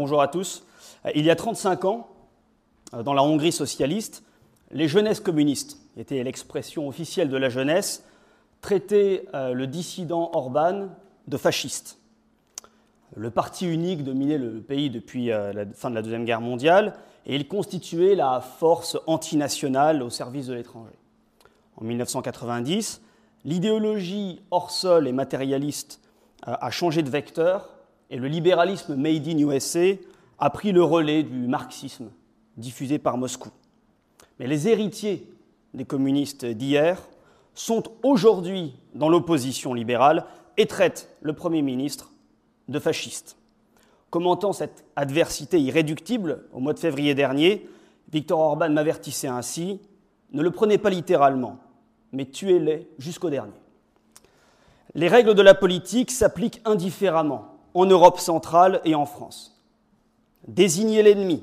Bonjour à tous. Il y a 35 ans, dans la Hongrie socialiste, les jeunesses communistes, qui était l'expression officielle de la jeunesse, traitaient euh, le dissident Orban de fasciste. Le parti unique dominait le pays depuis euh, la fin de la Deuxième Guerre mondiale et il constituait la force antinationale au service de l'étranger. En 1990, l'idéologie hors sol et matérialiste euh, a changé de vecteur et le libéralisme made in USA a pris le relais du marxisme diffusé par Moscou. Mais les héritiers des communistes d'hier sont aujourd'hui dans l'opposition libérale et traitent le Premier ministre de fasciste. Commentant cette adversité irréductible au mois de février dernier, Viktor Orban m'avertissait ainsi Ne le prenez pas littéralement, mais tuez-les jusqu'au dernier. Les règles de la politique s'appliquent indifféremment en Europe centrale et en France. Désigner l'ennemi,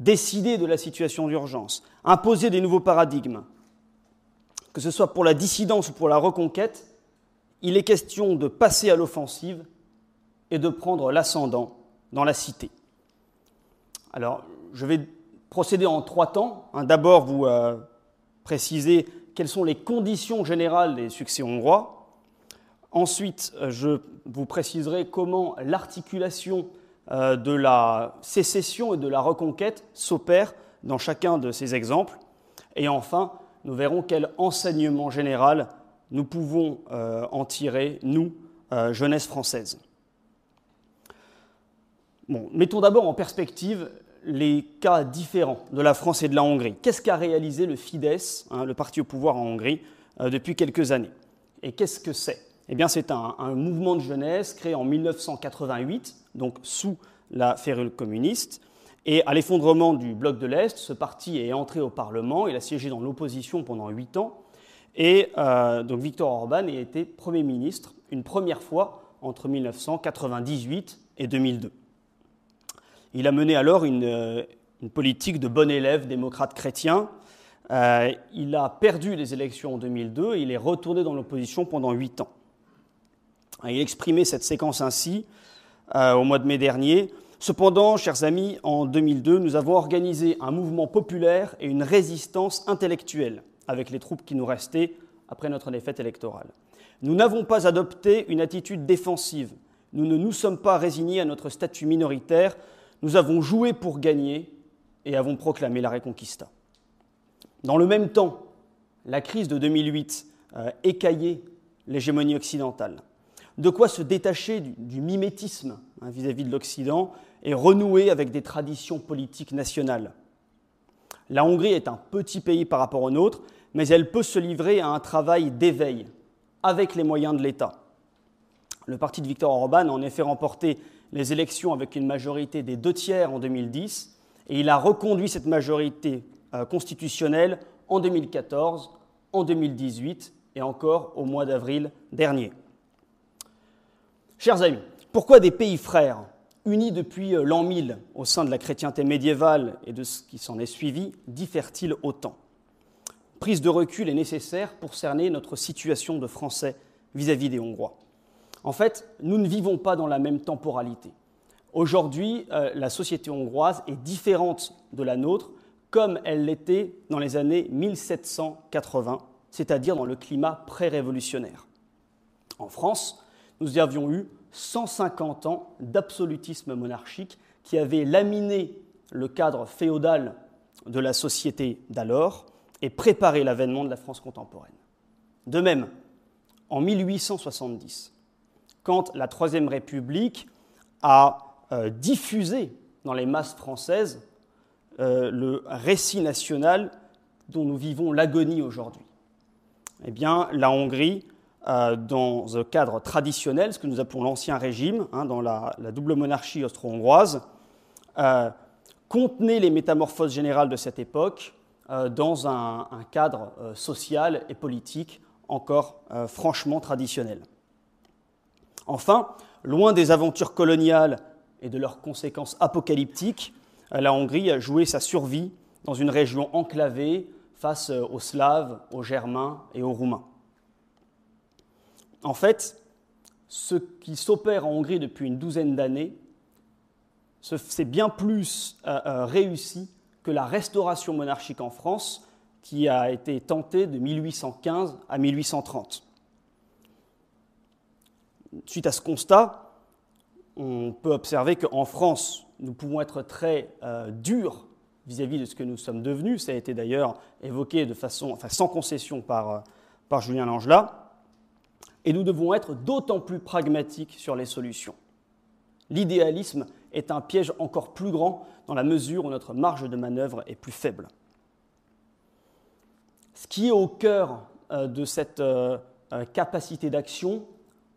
décider de la situation d'urgence, imposer des nouveaux paradigmes, que ce soit pour la dissidence ou pour la reconquête, il est question de passer à l'offensive et de prendre l'ascendant dans la cité. Alors, je vais procéder en trois temps. D'abord, vous euh, préciser quelles sont les conditions générales des succès hongrois. Ensuite, euh, je vous préciserai comment l'articulation euh, de la sécession et de la reconquête s'opère dans chacun de ces exemples. Et enfin, nous verrons quel enseignement général nous pouvons euh, en tirer, nous, jeunesse française. mettons d'abord en perspective les cas différents de la France et de la Hongrie. Qu'est-ce qu'a réalisé le Fidesz, hein, le parti au pouvoir en Hongrie, depuis quelques années? Et qu'est-ce que c'est? Eh c'est un, mouvement de jeunesse créé en 1988, donc sous la férule communiste. Et à l'effondrement du bloc de l'Est, ce parti est entré au Parlement, il a siégé dans l'opposition pendant huit ans. Et euh, donc Viktor Orban a été Premier ministre une première fois entre 1998 et 2002. Il a mené alors une, euh, politique de bon élève démocrate chrétien. Euh, il a perdu les élections en 2002 et il est retourné dans l'opposition pendant huit ans. Il exprimait cette séquence ainsi euh, au mois de mai dernier. Cependant, chers amis, en 2002, nous avons organisé un mouvement populaire et une résistance intellectuelle avec les troupes qui nous restaient après notre défaite électorale. Nous n'avons pas adopté une attitude défensive. Nous ne nous sommes pas résignés à notre statut minoritaire. Nous avons joué pour gagner et avons proclamé la Reconquista. Dans le même temps, la crise de 2008 euh, écaillait l'hégémonie occidentale de quoi se détacher du, mimétisme hein, vis-à-vis de l'Occident et renouer avec des traditions politiques nationales. La Hongrie est un petit pays par rapport au nôtre, mais elle peut se livrer à un travail d'éveil avec les moyens de l'État. Le parti de Viktor Orban a en effet remporté les élections avec une majorité des deux tiers en 2010 et il a reconduit cette majorité euh, constitutionnelle en 2014, en 2018 et encore au mois d'avril dernier. Chers amis, pourquoi des pays frères, unis depuis euh, l'an 1000 au sein de la chrétienté médiévale et de ce qui s'en est suivi, diffèrent-ils autant? Prise de recul est nécessaire pour cerner notre situation de Français vis-à-vis des Hongrois. En fait, nous ne vivons pas dans la même temporalité. Aujourd'hui, euh, la société hongroise est différente de la nôtre, comme elle l'était dans les années 1780, c'est-à-dire dans le climat pré-révolutionnaire. En France, nous avions eu 150 ans d'absolutisme monarchique qui avait laminé le cadre féodal de la société d'alors et préparé l'avènement de la France contemporaine. De même, en 1870, quand la Troisième République a euh, diffusé dans les masses françaises euh, le récit national dont nous vivons l'agonie aujourd'hui, eh bien, la Hongrie euh, dans un cadre traditionnel, ce que nous appelons l'Ancien Régime, hein, dans la, double monarchie austro-hongroise, euh, contenait les métamorphoses générales de cette époque euh, dans un, cadre social et politique encore franchement traditionnel. Enfin, loin des aventures coloniales et de leurs conséquences apocalyptiques, la Hongrie a joué sa survie dans une région enclavée face aux Slaves, aux Germains et aux Roumains. En fait, ce qui s'opère en Hongrie depuis une douzaine d'années c'est bien plus réussi que la restauration monarchique en France, qui a été tentée de 1815 à 1830. Suite à ce constat, on peut observer qu'en France, nous pouvons être très euh, durs vis-à-vis de ce que nous sommes devenus. Ça a été d'ailleurs évoqué de façon, sans concession par, euh, par Julien Langelat. Et nous devons être d'autant plus pragmatiques sur les solutions. L'idéalisme est un piège encore plus grand dans la mesure où notre marge de manœuvre est plus faible. Ce qui est au cœur euh, de cette capacité d'action,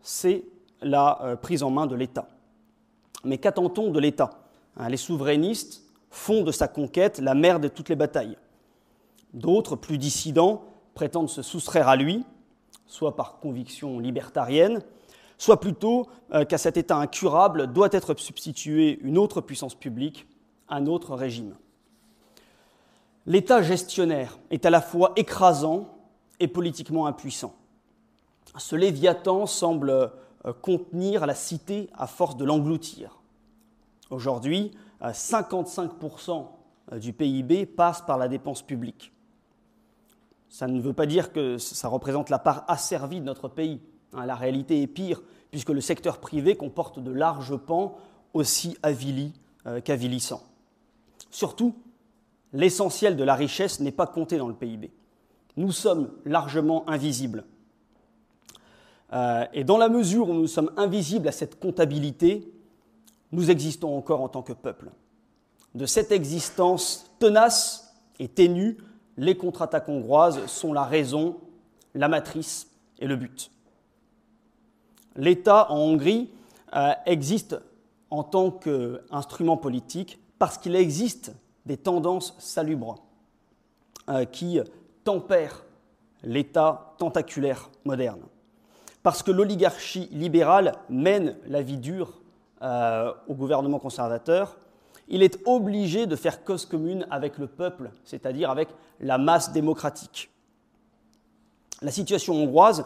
c'est la prise en main de l'État. Mais qu'attend-on de l'État? Hein, les souverainistes font de sa conquête la mère de toutes les batailles. D'autres, plus dissidents, prétendent se soustraire à lui, soit par conviction libertarienne, soit plutôt euh, qu'à cet état incurable doit être substituée une autre puissance publique, un autre régime. L'état gestionnaire est à la fois écrasant et politiquement impuissant. Ce léviathan semble euh, contenir la cité à force de l'engloutir. Aujourd'hui, 55% euh, du PIB passe par la dépense publique. Ça ne veut pas dire que ça représente la part asservie de notre pays. Hein. La réalité est pire, puisque le secteur privé comporte de larges pans aussi avilis euh, qu'avilissants. Surtout, l'essentiel de la richesse n'est pas compté dans le PIB. Nous sommes largement invisibles. Euh, et dans la mesure où nous sommes invisibles à cette comptabilité, nous existons encore en tant que peuple. De cette existence tenace et ténue, les contre-attaques hongroises sont la raison, la matrice et le but. L'État en Hongrie euh, existe en tant qu'instrument politique parce qu'il existe des tendances salubres euh, qui tempèrent l'État tentaculaire moderne. Parce que l'oligarchie libérale mène la vie dure euh, au gouvernement conservateur, il est obligé de faire cause commune avec le peuple, c'est-à-dire avec la masse démocratique. La situation hongroise,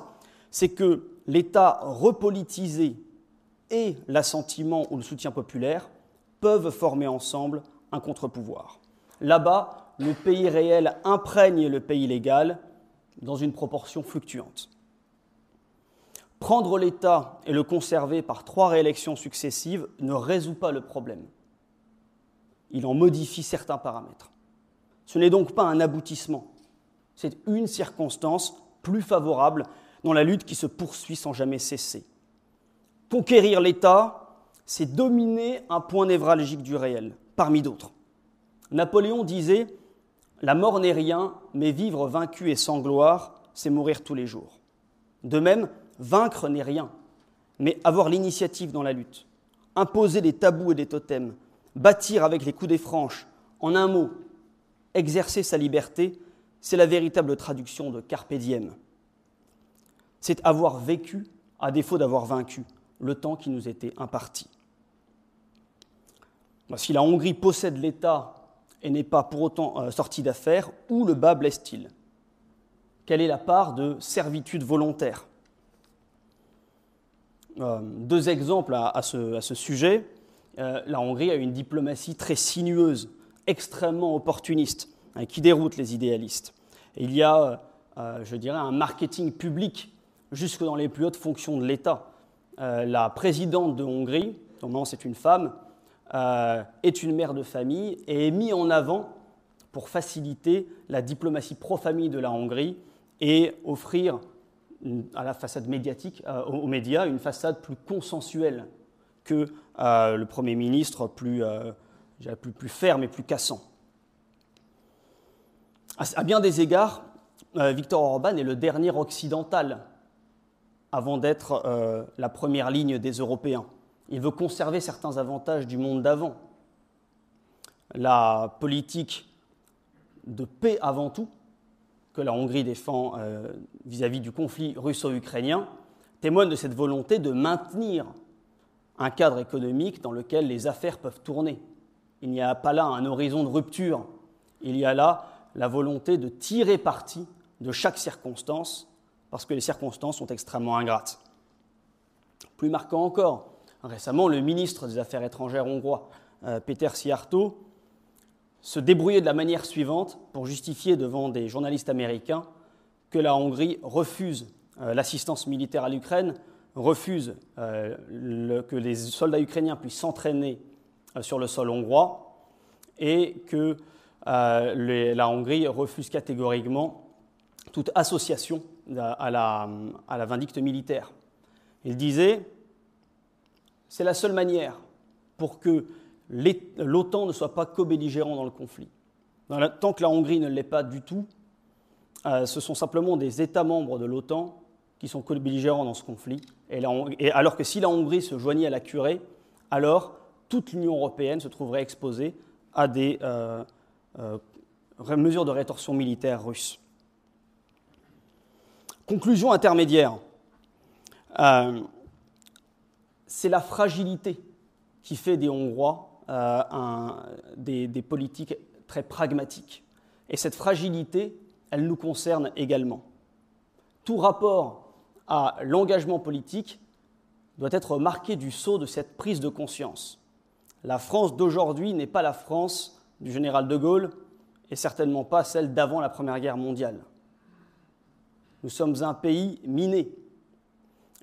c'est que l'État repolitisé et l'assentiment ou le soutien populaire peuvent former ensemble un contre-pouvoir. Là-bas, le pays réel imprègne le pays légal dans une proportion fluctuante. Prendre l'État et le conserver par trois réélections successives ne résout pas le problème. Il en modifie certains paramètres. Ce n'est donc pas un aboutissement, c'est une circonstance plus favorable dans la lutte qui se poursuit sans jamais cesser. Conquérir l'État, c'est dominer un point névralgique du réel, parmi d'autres. Napoléon disait La mort n'est rien, mais vivre vaincu et sans gloire, c'est mourir tous les jours. De même, Vaincre n'est rien, mais avoir l'initiative dans la lutte, imposer des tabous et des totems, bâtir avec les coups des franches, en un mot, exercer sa liberté, c'est la véritable traduction de Carpe diem. C'est avoir vécu, à défaut d'avoir vaincu, le temps qui nous était imparti. Si la Hongrie possède l'État et n'est pas pour autant euh, sortie d'affaires, où le bas blesse-t-il? Quelle est la part de servitude volontaire? Euh, deux exemples à, ce, sujet. Euh, la Hongrie a une diplomatie très sinueuse, extrêmement opportuniste, hein, qui déroute les idéalistes. il y a, euh, je dirais, un marketing public jusque dans les plus hautes fonctions de l'État. la présidente de Hongrie, dont c'est une femme, est une mère de famille et est mise en avant pour faciliter la diplomatie pro-famille de la Hongrie et offrir à la façade médiatique, euh, aux, médias, une façade plus consensuelle que euh, le Premier ministre plus, euh, plus, ferme et plus cassant. À, bien des égards, Victor Orban est le dernier occidental avant d'être la première ligne des Européens. Il veut conserver certains avantages du monde d'avant. La politique de paix avant tout, que la Hongrie défend euh, vis-à-vis du conflit russo-ukrainien témoigne de cette volonté de maintenir un cadre économique dans lequel les affaires peuvent tourner. Il n'y a pas là un horizon de rupture, il y a là la volonté de tirer parti de chaque circonstance, parce que les circonstances sont extrêmement ingrates. Plus marquant encore, récemment, le ministre des Affaires étrangères hongrois Peter Siarto, se débrouillait de la manière suivante pour justifier devant des journalistes américains que la Hongrie refuse l'assistance militaire à l'Ukraine, refuse que les soldats ukrainiens puissent s'entraîner sur le sol hongrois et que la Hongrie refuse catégoriquement toute association à la, à la vindicte militaire. Il disait, c'est la seule manière pour que l'OTAN ne soit pas co-belligérant dans le conflit. Tant que la Hongrie ne l'est pas du tout, euh, ce sont simplement des États membres de l'OTAN qui sont co-belligérants dans ce conflit. Et, alors que si la Hongrie se joignait à la curée, alors toute l'Union européenne se trouverait exposée à des euh, euh, mesures de rétorsion militaire russes. Conclusion intermédiaire. Euh, c'est la fragilité qui fait des Hongrois des, des, politiques très pragmatiques. Et cette fragilité, elle nous concerne également. Tout rapport à l'engagement politique doit être marqué du sceau de cette prise de conscience. La France d'aujourd'hui n'est pas la France du général de Gaulle et certainement pas celle d'avant la Première Guerre mondiale. Nous sommes un pays miné.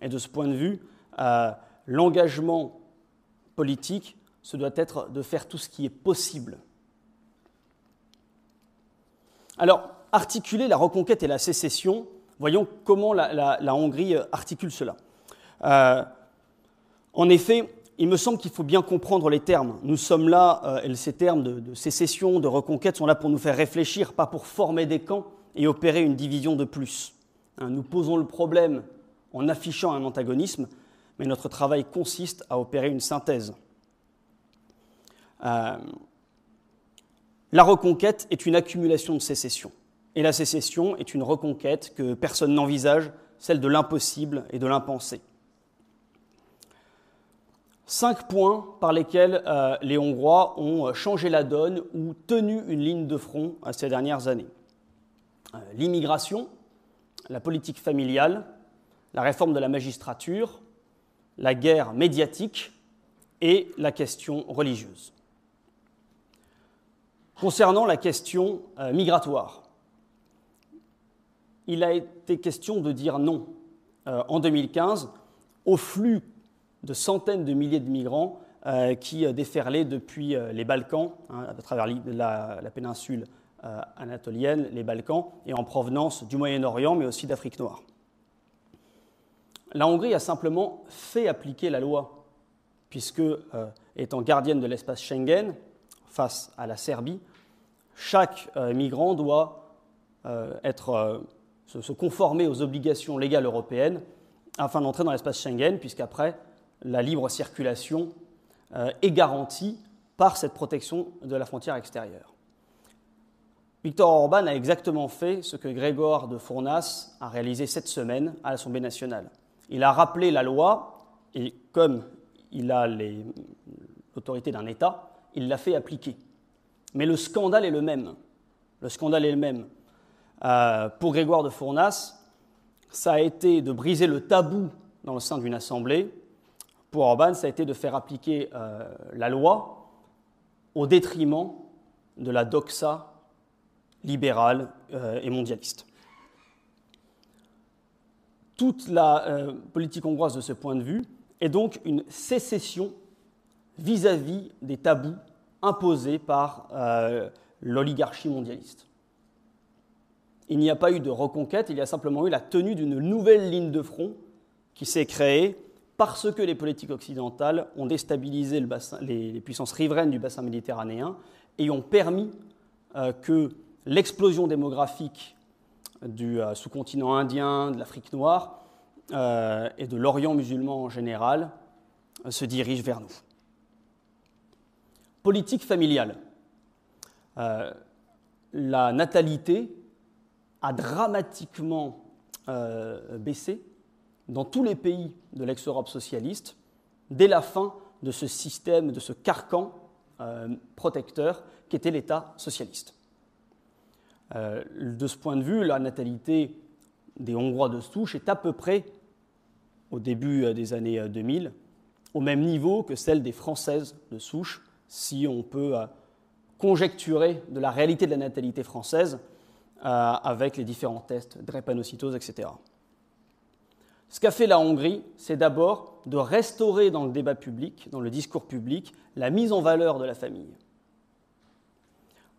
Et de ce point de vue, euh, l'engagement politique, ce doit être de faire tout ce qui est possible. Alors, articuler la reconquête et la sécession, voyons comment la, Hongrie articule cela. Euh, en effet, il me semble qu'il faut bien comprendre les termes. Nous sommes là, euh, et ces termes de, sécession, de reconquête sont là pour nous faire réfléchir, pas pour former des camps et opérer une division de plus. Hein, nous posons le problème en affichant un antagonisme, mais notre travail consiste à opérer une synthèse. Euh, la reconquête est une accumulation de sécessions, et la sécession est une reconquête que personne n'envisage, celle de l'impossible et de l'impensé. Cinq points par lesquels euh, les Hongrois ont changé la donne ou tenu une ligne de front ces dernières années. Euh, l'immigration, la politique familiale, la réforme de la magistrature, la guerre médiatique et la question religieuse. Concernant la question euh, migratoire, il a été question de dire non euh, en 2015 au flux de centaines de milliers de migrants euh, qui déferlaient depuis les Balkans, hein, à travers la péninsule euh, anatolienne, les Balkans, et en provenance du Moyen-Orient, mais aussi d'Afrique noire. La Hongrie a simplement fait appliquer la loi, puisque, euh, étant gardienne de l'espace Schengen, face à la Serbie, chaque euh, migrant doit être, se, conformer aux obligations légales européennes afin d'entrer dans l'espace Schengen, puisqu'après, la libre circulation est garantie par cette protection de la frontière extérieure. Victor Orban a exactement fait ce que Grégoire de Fournas a réalisé cette semaine à l'Assemblée nationale. Il a rappelé la loi et comme il a l'autorité d'un État, il l'a fait appliquer. Mais le scandale est le même. Le scandale est le même. Euh, pour Grégoire de Fournas, ça a été de briser le tabou dans le sein d'une assemblée. Pour Orban, ça a été de faire appliquer euh, la loi au détriment de la doxa libérale euh, et mondialiste. Toute la politique hongroise de ce point de vue est donc une sécession vis-à-vis des tabous imposés par l'oligarchie mondialiste. Il n'y a pas eu de reconquête, il y a simplement eu la tenue d'une nouvelle ligne de front qui s'est créée parce que les politiques occidentales ont déstabilisé les, puissances riveraines du bassin méditerranéen et ont permis que l'explosion démographique du euh, sous-continent indien, de l'Afrique noire euh, et de l'Orient musulman en général euh, se dirige vers nous. Politique familiale. la natalité a dramatiquement baissé dans tous les pays de l'ex-Europe socialiste dès la fin de ce système, de ce carcan protecteur qu'était l'État socialiste. Euh, de ce point de vue, la natalité des Hongrois de souche est à peu près, au début euh, des années 2000, euh, au même niveau que celle des Françaises de souche, si on peut conjecturer de la réalité de la natalité française avec les différents tests, drépanocytose, etc. Ce qu'a fait la Hongrie, c'est d'abord de restaurer dans le débat public, dans le discours public, la mise en valeur de la famille.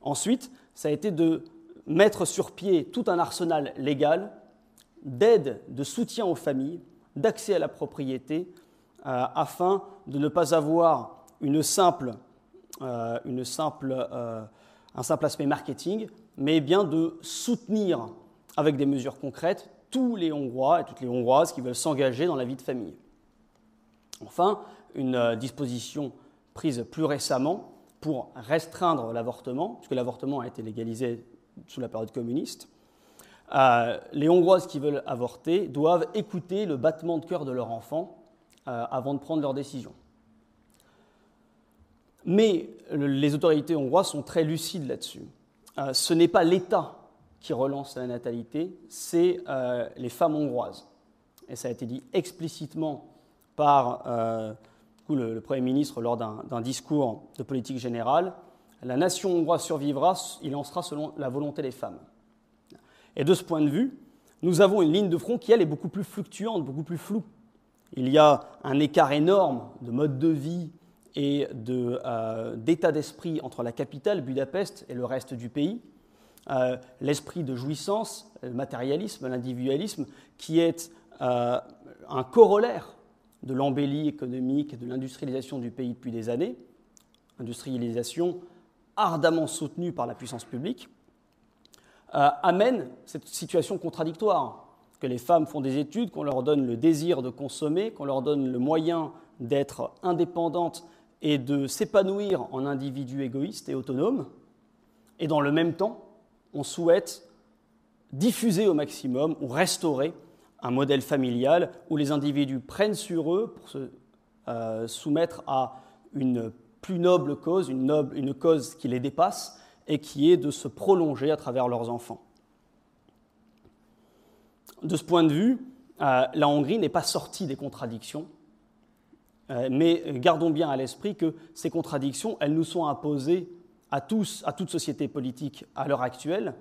Ensuite, ça a été de mettre sur pied tout un arsenal légal d'aide, de soutien aux familles, d'accès à la propriété, euh, afin de ne pas avoir euh, une simple, euh, un simple aspect marketing, mais bien de soutenir avec des mesures concrètes tous les Hongrois et toutes les Hongroises qui veulent s'engager dans la vie de famille. Enfin, une disposition prise plus récemment pour restreindre l'avortement, puisque l'avortement a été légalisé sous la période communiste, euh, les Hongroises qui veulent avorter doivent écouter le battement de cœur de leur enfant euh, avant de prendre leur décision. Mais les autorités hongroises sont très lucides là-dessus. Euh, ce n'est pas l'État qui relance la natalité, c'est les femmes hongroises. Et ça a été dit explicitement par le, Premier ministre lors d'un discours de politique générale. La nation hongroise survivra, il en sera selon la volonté des femmes. Et de ce point de vue, nous avons une ligne de front qui, elle, est beaucoup plus fluctuante, beaucoup plus floue. Il y a un écart énorme de mode de vie et euh, d'état d'esprit entre la capitale, Budapest, et le reste du pays. Euh, l'esprit de jouissance, le matérialisme, l'individualisme, qui est euh, un corollaire de l'embellie économique et de l'industrialisation du pays depuis des années, industrialisation ardemment soutenue par la puissance publique, euh, amène cette situation contradictoire, que les femmes font des études, qu'on leur donne le désir de consommer, qu'on leur donne le moyen d'être indépendantes et de s'épanouir en individus égoïstes et autonomes, et dans le même temps, on souhaite diffuser au maximum ou restaurer un modèle familial où les individus prennent sur eux pour se euh, soumettre à une plus noble cause, une, cause qui les dépasse et qui est de se prolonger à travers leurs enfants. De ce point de vue, euh, la Hongrie n'est pas sortie des contradictions, mais gardons bien à l'esprit que ces contradictions, elles nous sont imposées à tous, à toute société politique à l'heure actuelle,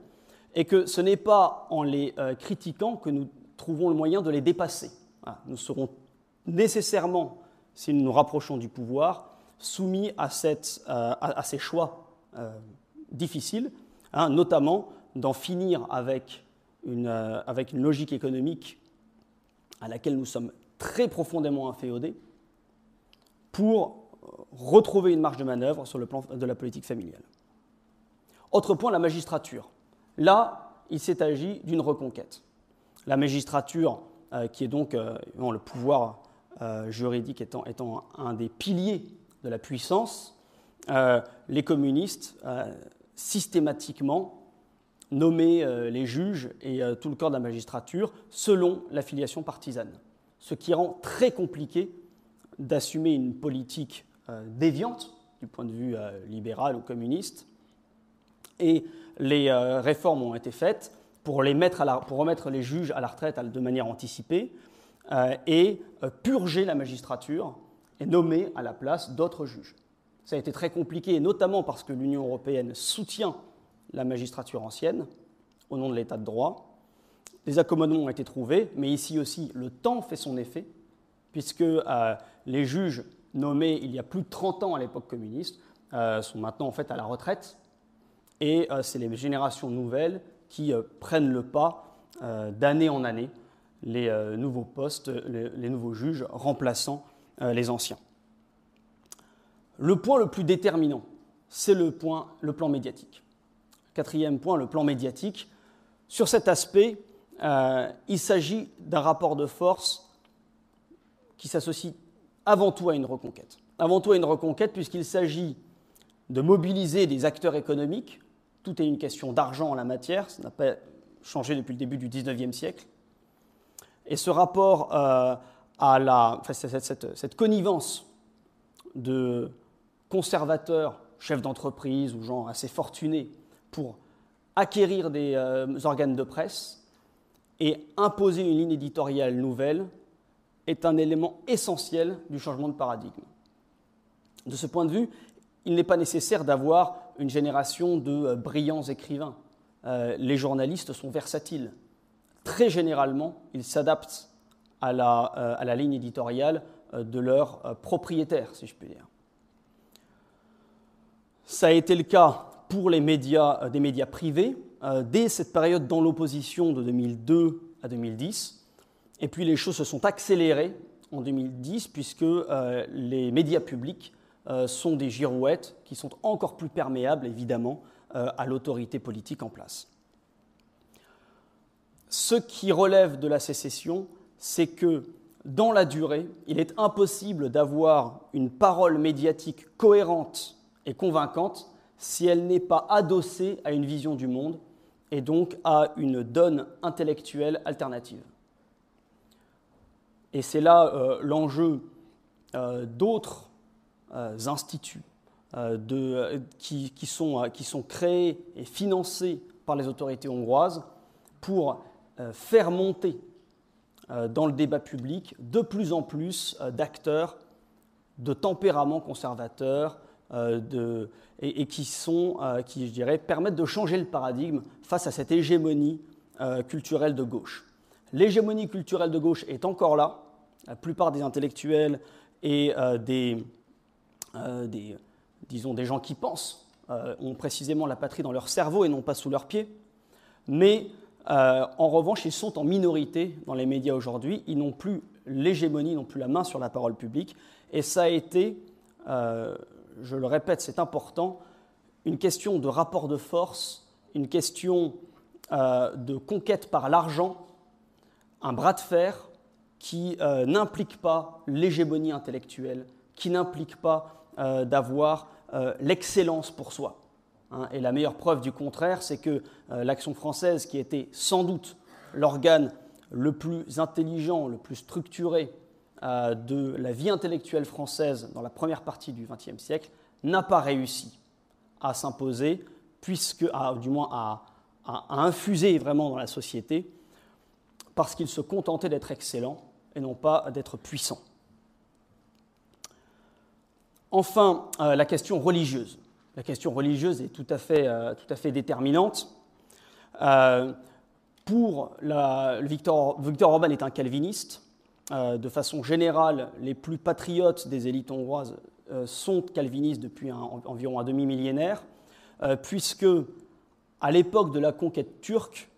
et que ce n'est pas en les critiquant que nous trouvons le moyen de les dépasser. Nous serons nécessairement, si nous nous rapprochons du pouvoir, soumis à, euh, ces choix euh, difficiles, hein, notamment d'en finir euh, avec une logique économique à laquelle nous sommes très profondément inféodés, pour retrouver une marge de manœuvre sur le plan de la politique familiale. Autre point, la magistrature. Là, il s'est agi d'une reconquête la magistrature, euh, qui est donc euh, le pouvoir euh, juridique étant, étant, un des piliers de la puissance, les communistes systématiquement nommaient les juges et tout le corps de la magistrature selon l'affiliation partisane, ce qui rend très compliqué d'assumer une politique déviante du point de vue libéral ou communiste. Et les réformes ont été faites pour, les mettre pour remettre les juges à la retraite de manière anticipée euh, et euh, purger la magistrature et nommer à la place d'autres juges. Ça a été très compliqué, notamment parce que l'Union européenne soutient la magistrature ancienne au nom de l'état de droit. Des accommodements ont été trouvés, mais ici aussi, le temps fait son effet, puisque euh, les juges nommés il y a plus de 30 ans à l'époque communiste sont maintenant en fait à la retraite, et c'est les générations nouvelles qui euh, prennent le pas euh, d'année en année, les euh, nouveaux postes, les, nouveaux juges remplaçant les anciens. Le point le plus déterminant, c'est le, le plan médiatique. Quatrième point, le plan médiatique. Sur cet aspect, il s'agit d'un rapport de force qui s'associe avant tout à une reconquête. Avant tout à une reconquête puisqu'il s'agit de mobiliser des acteurs économiques tout est une question d'argent en la matière, ça n'a pas changé depuis le début du XIXe siècle. Et ce rapport euh, à la, cette, connivence de conservateurs, chefs d'entreprise ou gens assez fortunés pour acquérir des euh, organes de presse et imposer une ligne éditoriale nouvelle est un élément essentiel du changement de paradigme. De ce point de vue, il n'est pas nécessaire d'avoir une génération de brillants écrivains. les journalistes sont versatiles. Très généralement, ils s'adaptent à la, la ligne éditoriale de leur propriétaire, si je puis dire. Ça a été le cas pour les médias, euh, médias privés, euh, dès cette période dans l'opposition de 2002 à 2010. Et puis les choses se sont accélérées en 2010, puisque euh, les médias publics sont des girouettes qui sont encore plus perméables, évidemment, à l'autorité politique en place. Ce qui relève de la sécession, c'est que dans la durée, il est impossible d'avoir une parole médiatique cohérente et convaincante si elle n'est pas adossée à une vision du monde et donc à une donne intellectuelle alternative. Et c'est là euh, l'enjeu euh, d'autres euh, instituts qui, sont, créés et financés par les autorités hongroises pour faire monter dans le débat public de plus en plus d'acteurs de tempérament conservateur, et, qui, euh, permettent de changer le paradigme face à cette hégémonie euh, culturelle de gauche. L'hégémonie culturelle de gauche est encore là. La plupart des intellectuels et euh, des, des, disons, des gens qui pensent ont précisément la patrie dans leur cerveau et non pas sous leurs pieds. Mais en revanche, ils sont en minorité dans les médias aujourd'hui. Ils n'ont plus l'hégémonie, n'ont plus la main sur la parole publique. Et ça a été je le répète, c'est important, une question de rapport de force, une question euh, de conquête par l'argent, un bras de fer qui euh, n'implique pas l'hégémonie intellectuelle, qui n'implique pas euh, d'avoir l'excellence pour soi. Hein. et la meilleure preuve du contraire, c'est que l'action française, qui était sans doute l'organe le plus intelligent, le plus structuré de la vie intellectuelle française dans la première partie du XXe siècle, n'a pas réussi à s'imposer, puisque, du moins à, infuser vraiment dans la société, parce qu'il se contentait d'être excellent et non pas d'être puissant. Enfin, euh, la question religieuse. La question religieuse est tout à fait, euh, déterminante. Euh, pour Victor, Victor Orban est un calviniste. de façon générale, les plus patriotes des élites hongroises sont calvinistes depuis environ un demi-millénaire, puisque à l'époque de la conquête turque,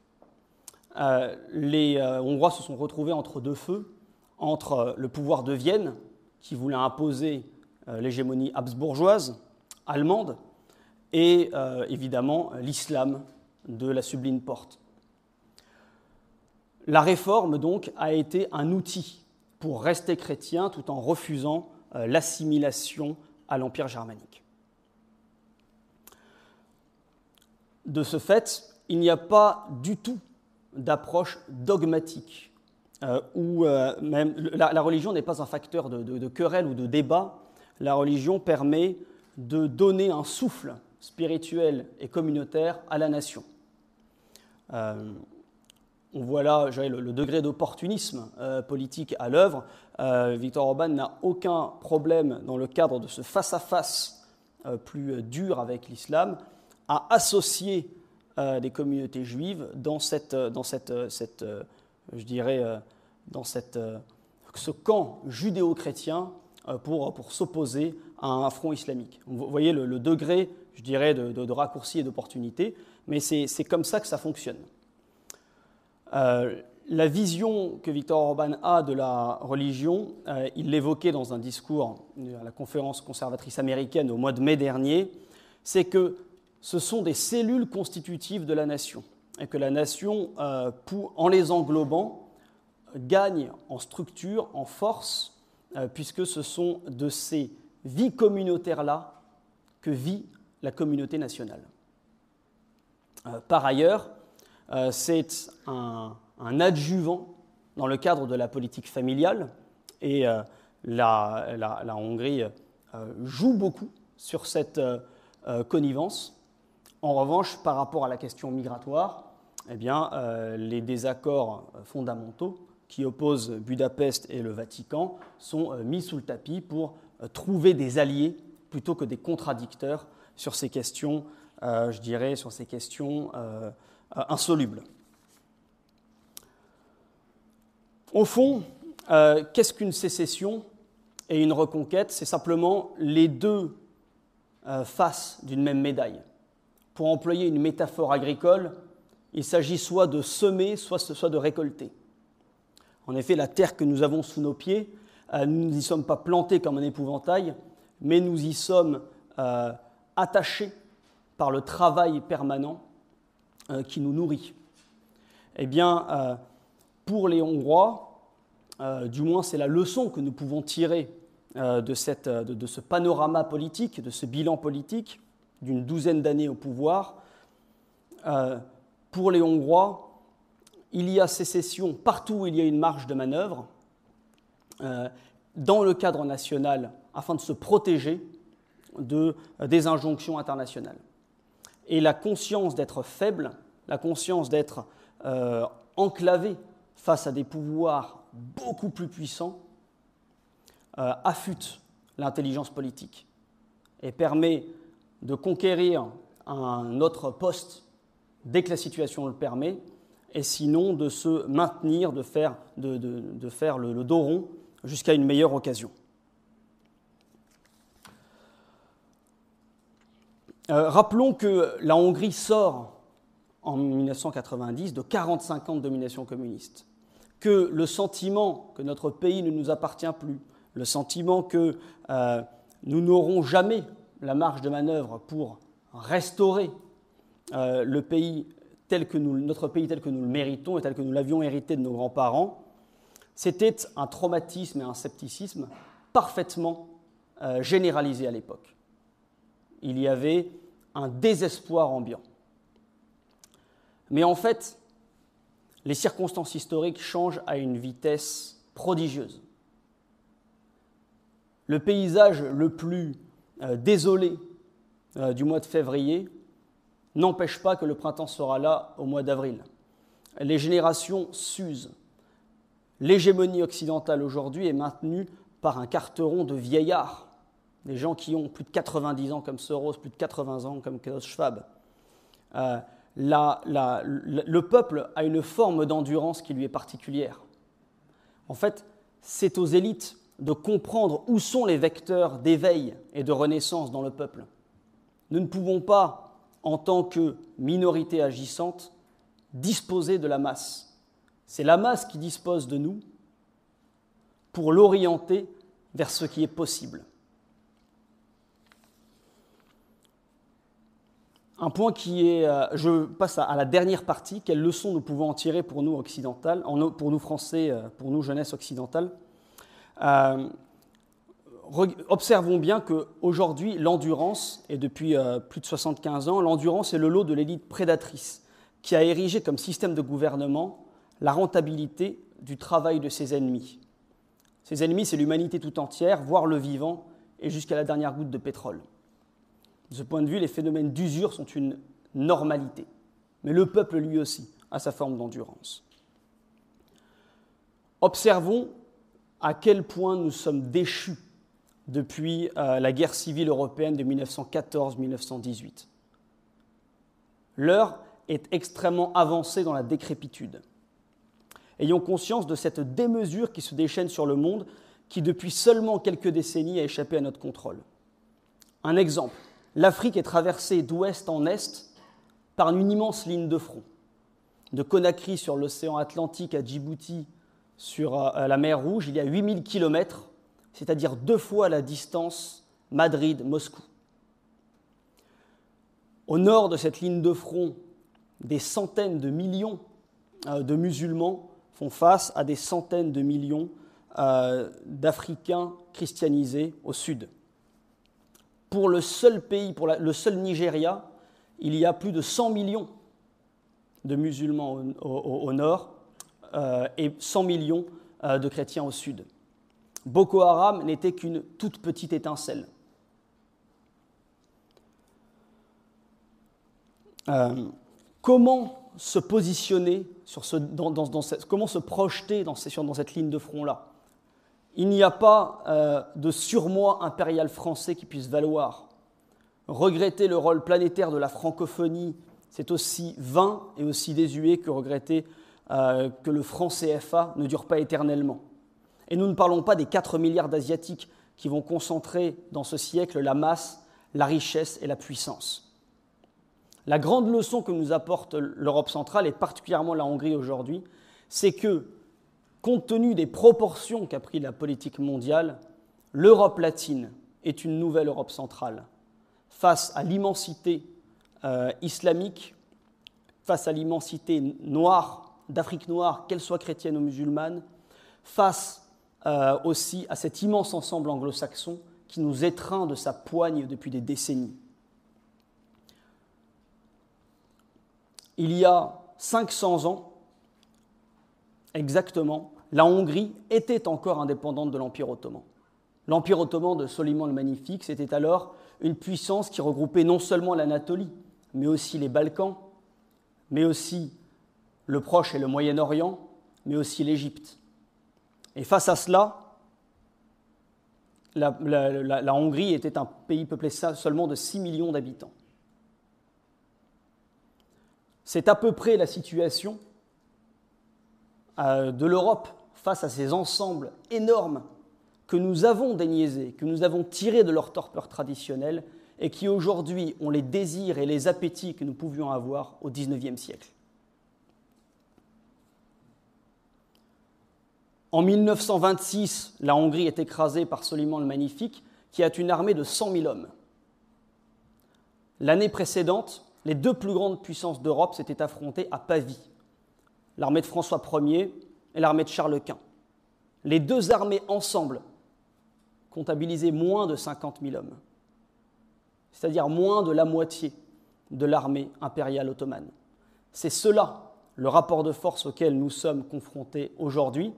euh, les Hongrois se sont retrouvés entre deux feux, entre le pouvoir de Vienne, qui voulait imposer l'hégémonie habsbourgeoise allemande, et évidemment l'islam de la Sublime Porte. La réforme, donc, a été un outil pour rester chrétien tout en refusant euh, l'assimilation à l'Empire germanique. De ce fait, il n'y a pas du tout d'approche dogmatique, euh, où euh, même la, religion n'est pas un facteur de, querelle ou de débat. La religion permet de donner un souffle spirituel et communautaire à la nation on voit là le, degré d'opportunisme euh, politique à l'œuvre. Euh, Victor Orban n'a aucun problème dans le cadre de ce face-à-face euh, plus dur avec l'islam à associer des communautés juives dans, cette, dans cette, je dirais, dans cette, ce camp judéo-chrétien pour, pour s'opposer à un front islamique. Vous voyez le, degré, je dirais, de, raccourci et d'opportunité, mais c'est comme ça que ça fonctionne. Euh, la vision que Victor Orban a de la religion, euh, il l'évoquait dans un discours à la conférence conservatrice américaine au mois de mai dernier, c'est que ce sont des cellules constitutives de la nation et que la nation, euh, en les englobant, gagne en structure, en force, puisque ce sont de ces vies communautaires-là que vit la communauté nationale. par ailleurs, euh, c'est un, adjuvant dans le cadre de la politique familiale et euh, la, Hongrie euh, joue beaucoup sur cette connivence. En revanche, par rapport à la question migratoire, eh bien, les désaccords fondamentaux qui opposent Budapest et le Vatican sont mis sous le tapis pour trouver des alliés plutôt que des contradicteurs sur ces questions, euh, je dirais, sur ces questions insolubles. Au fond, qu'est-ce qu'une sécession et une reconquête? C'est simplement les deux faces d'une même médaille. Pour employer une métaphore agricole, il s'agit soit de semer, soit, de récolter. En effet, la terre que nous avons sous nos pieds, euh, nous n'y sommes pas plantés comme un épouvantail, mais nous y sommes euh, attachés par le travail permanent euh, qui nous nourrit. Eh bien, pour les Hongrois, du moins c'est la leçon que nous pouvons tirer de, ce panorama politique, de ce bilan politique d'une douzaine d'années au pouvoir, pour les Hongrois, il y a sécession partout où il y a une marge de manœuvre, euh, dans le cadre national, afin de se protéger de, des injonctions internationales. Et la conscience d'être faible, la conscience d'être euh, enclavé face à des pouvoirs beaucoup plus puissants, euh, affûte l'intelligence politique et permet de conquérir un autre poste dès que la situation le permet, et sinon de se maintenir, de faire, le, dos rond jusqu'à une meilleure occasion. Euh, rappelons que la Hongrie sort en 1990 de 45 ans de domination communiste, que le sentiment que notre pays ne nous appartient plus, le sentiment que euh, nous n'aurons jamais la marge de manœuvre pour restaurer euh, le pays tel que notre pays tel que nous le méritons et tel que nous l'avions hérité de nos grands-parents, c'était un traumatisme et un scepticisme parfaitement euh, généralisés à l'époque. Il y avait un désespoir ambiant. Mais en fait, les circonstances historiques changent à une vitesse prodigieuse. Le paysage le plus euh, désolé du mois de février n'empêche pas que le printemps sera là au mois d'avril. Les générations s'usent. L'hégémonie occidentale aujourd'hui est maintenue par un carteron de vieillards, des gens qui ont plus de 90 ans comme Soros, plus de 80 ans comme Klaus Schwab. Euh, le peuple a une forme d'endurance qui lui est particulière. En fait, c'est aux élites de comprendre où sont les vecteurs d'éveil et de renaissance dans le peuple. Nous ne pouvons pas en tant que minorité agissante, disposer de la masse. C'est la masse qui dispose de nous pour l'orienter vers ce qui est possible. Un point qui est, euh, je passe à la dernière partie, quelles leçons nous pouvons en tirer pour nous occidentales, pour nous français, euh, pour nous jeunesse occidentale? Euh, observons bien qu'aujourd'hui, l'endurance, et depuis euh, plus de 75 ans, l'endurance est le lot de l'élite prédatrice, qui a érigé comme système de gouvernement la rentabilité du travail de ses ennemis. Ses ennemis, c'est l'humanité tout entière, voire le vivant, et jusqu'à la dernière goutte de pétrole. De ce point de vue, les phénomènes d'usure sont une normalité. Mais le peuple, lui aussi, a sa forme d'endurance. Observons à quel point nous sommes déchus depuis euh, la guerre civile européenne de 1914-1918. L'heure est extrêmement avancée dans la décrépitude. Ayons conscience de cette démesure qui se déchaîne sur le monde, qui depuis seulement quelques décennies a échappé à notre contrôle. Un exemple, l'Afrique est traversée d'ouest en est par une immense ligne de front. De Conakry sur l'océan Atlantique à Djibouti sur euh, la mer Rouge, il y a 8000 kilomètres c'est-à-dire deux fois la distance Madrid-Moscou. Au nord de cette ligne de front, des centaines de millions euh, de musulmans font face à des centaines de millions euh, d'Africains christianisés au sud. Pour le seul pays, pour le seul Nigeria, il y a plus de 100 millions de musulmans au, nord euh, et 100 millions de chrétiens au sud. Boko Haram n'était qu'une toute petite étincelle. Euh, comment se positionner, sur ce, dans, comment se projeter dans, dans cette ligne de front-là? Il n'y a pas euh, de surmoi impérial français qui puisse valoir. Regretter le rôle planétaire de la francophonie, c'est aussi vain et aussi désuet que regretter euh, que le franc CFA ne dure pas éternellement. Et nous ne parlons pas des 4 milliards d'Asiatiques qui vont concentrer dans ce siècle la masse, la richesse et la puissance. La grande leçon que nous apporte l'Europe centrale, et particulièrement la Hongrie aujourd'hui, c'est que, compte tenu des proportions qu'a pris la politique mondiale, l'Europe latine est une nouvelle Europe centrale. Face à l'immensité euh, islamique, face à l'immensité noire, d'Afrique noire, qu'elle soit chrétienne ou musulmane, face euh, aussi à cet immense ensemble anglo-saxon qui nous étreint de sa poigne depuis des décennies. Il y a 500 ans, exactement, la Hongrie était encore indépendante de l'Empire ottoman. L'Empire ottoman de Soliman le Magnifique, c'était alors une puissance qui regroupait non seulement l'Anatolie, mais aussi les Balkans, mais aussi le Proche et le Moyen-Orient, mais aussi l'Égypte. Et face à cela, la, Hongrie était un pays peuplé seulement de 6 millions d'habitants. C'est à peu près la situation euh, de l'Europe face à ces ensembles énormes que nous avons déniaisés, que nous avons tirés de leur torpeur traditionnelle et qui aujourd'hui ont les désirs et les appétits que nous pouvions avoir au XIXe siècle. En 1926, la Hongrie est écrasée par Soliman le Magnifique, qui a une armée de 100 000 hommes. L'année précédente, les deux plus grandes puissances d'Europe s'étaient affrontées à Pavie, l'armée de François Ier et l'armée de Charles Quint. Les deux armées ensemble comptabilisaient moins de 50 000 hommes, c'est-à-dire moins de la moitié de l'armée impériale ottomane. C'est cela le rapport de force auquel nous sommes confrontés aujourd'hui,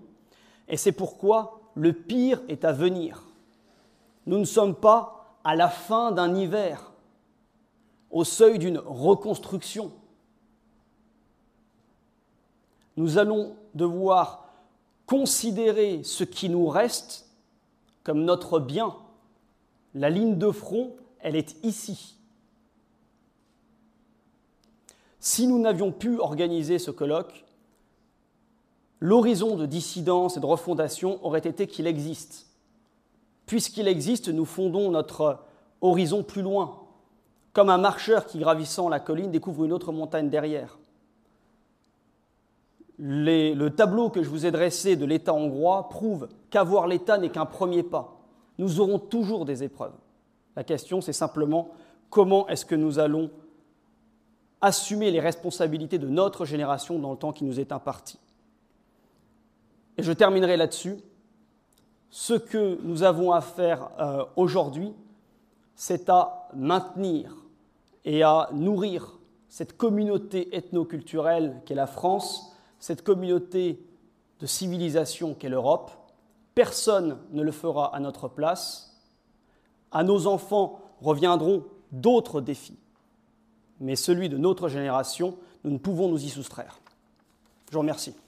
et c'est pourquoi le pire est à venir. Nous ne sommes pas à la fin d'un hiver, au seuil d'une reconstruction. Nous allons devoir considérer ce qui nous reste comme notre bien. La ligne de front, elle est ici. Si nous n'avions pu organiser ce colloque, l'horizon de dissidence et de refondation aurait été qu'il existe. Puisqu'il existe, nous fondons notre horizon plus loin, comme un marcheur qui, gravissant la colline, découvre une autre montagne derrière. le tableau que je vous ai dressé de l'État hongrois prouve qu'avoir l'État n'est qu'un premier pas. Nous aurons toujours des épreuves. La question, c'est simplement comment est-ce que nous allons assumer les responsabilités de notre génération dans le temps qui nous est imparti. Et je terminerai là-dessus. Ce que nous avons à faire euh, aujourd'hui, c'est à maintenir et à nourrir cette communauté ethno-culturelle qu'est la France, cette communauté de civilisation qu'est l'Europe. Personne ne le fera à notre place. À nos enfants reviendront d'autres défis. Mais celui de notre génération, nous ne pouvons nous y soustraire. Je vous remercie.